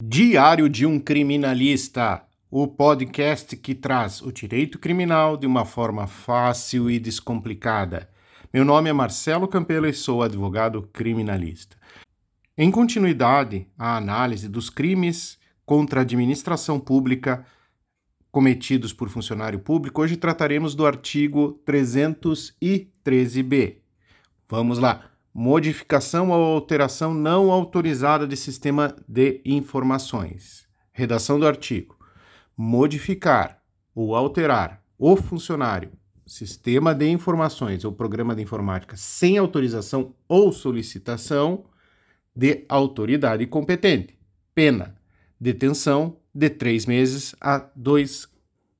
Diário de um Criminalista, o podcast que traz o direito criminal de uma forma fácil e descomplicada. Meu nome é Marcelo Campelo e sou advogado criminalista. Em continuidade à análise dos crimes contra a administração pública cometidos por funcionário público, hoje trataremos do artigo 313b. Vamos lá modificação ou alteração não autorizada de sistema de informações. Redação do artigo: modificar ou alterar o funcionário, sistema de informações ou programa de informática sem autorização ou solicitação de autoridade competente. Pena: detenção de três meses a dois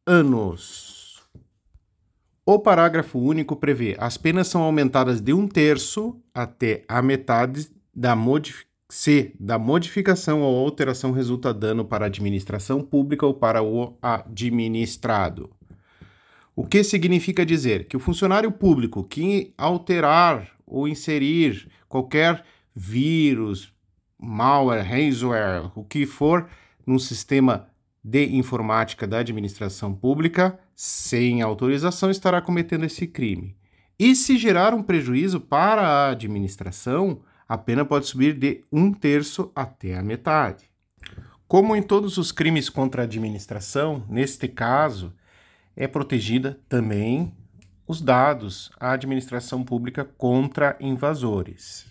anos. O parágrafo único prevê as penas são aumentadas de um terço até a metade da se da modificação ou alteração resulta dano para a administração pública ou para o administrado. O que significa dizer que o funcionário público que alterar ou inserir qualquer vírus, malware, ransomware, o que for, num sistema de informática da administração pública, sem autorização, estará cometendo esse crime. E se gerar um prejuízo para a administração, a pena pode subir de um terço até a metade. Como em todos os crimes contra a administração, neste caso, é protegida também os dados à administração pública contra invasores.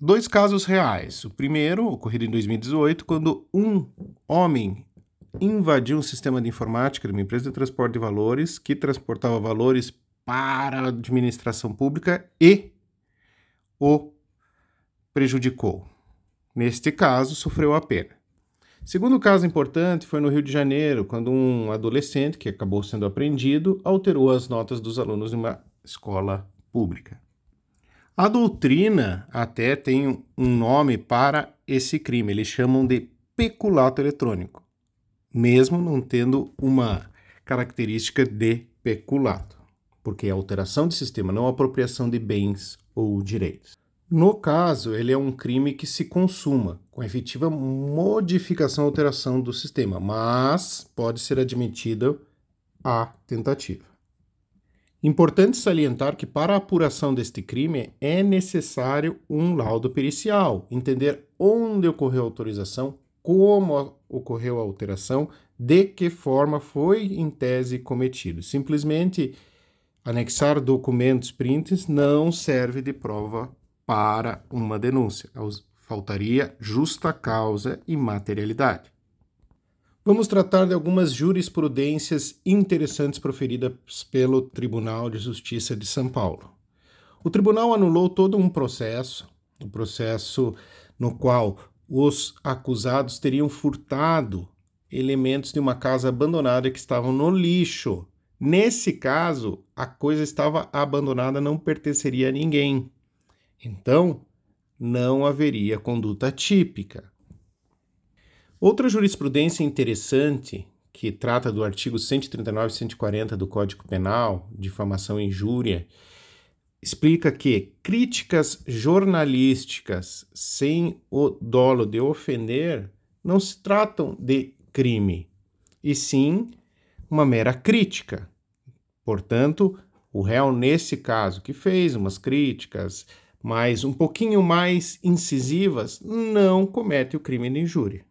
Dois casos reais. O primeiro, ocorrido em 2018, quando um homem invadiu um sistema de informática de uma empresa de transporte de valores que transportava valores para a administração pública e o prejudicou. Neste caso, sofreu a pena. Segundo caso importante foi no Rio de Janeiro, quando um adolescente que acabou sendo apreendido alterou as notas dos alunos de uma escola pública. A doutrina até tem um nome para esse crime, eles chamam de peculato eletrônico mesmo não tendo uma característica de peculato, porque é alteração de sistema, não apropriação de bens ou direitos. No caso, ele é um crime que se consuma com efetiva modificação ou alteração do sistema, mas pode ser admitida a tentativa. Importante salientar que para a apuração deste crime é necessário um laudo pericial, entender onde ocorreu a autorização, como ocorreu a alteração, de que forma foi em tese cometido. Simplesmente anexar documentos prints não serve de prova para uma denúncia. Faltaria justa causa e materialidade. Vamos tratar de algumas jurisprudências interessantes proferidas pelo Tribunal de Justiça de São Paulo. O tribunal anulou todo um processo, um processo no qual os acusados teriam furtado elementos de uma casa abandonada que estavam no lixo. Nesse caso, a coisa estava abandonada, não pertenceria a ninguém. Então, não haveria conduta típica. Outra jurisprudência interessante, que trata do artigo 139 e 140 do Código Penal, difamação e injúria, explica que críticas jornalísticas sem o dolo de ofender não se tratam de crime, e sim uma mera crítica. Portanto, o réu, nesse caso, que fez umas críticas, mas um pouquinho mais incisivas, não comete o crime de injúria.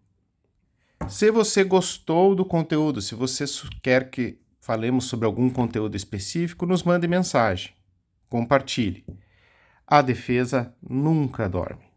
Se você gostou do conteúdo, se você quer que falemos sobre algum conteúdo específico, nos mande mensagem compartilhe. A defesa nunca dorme.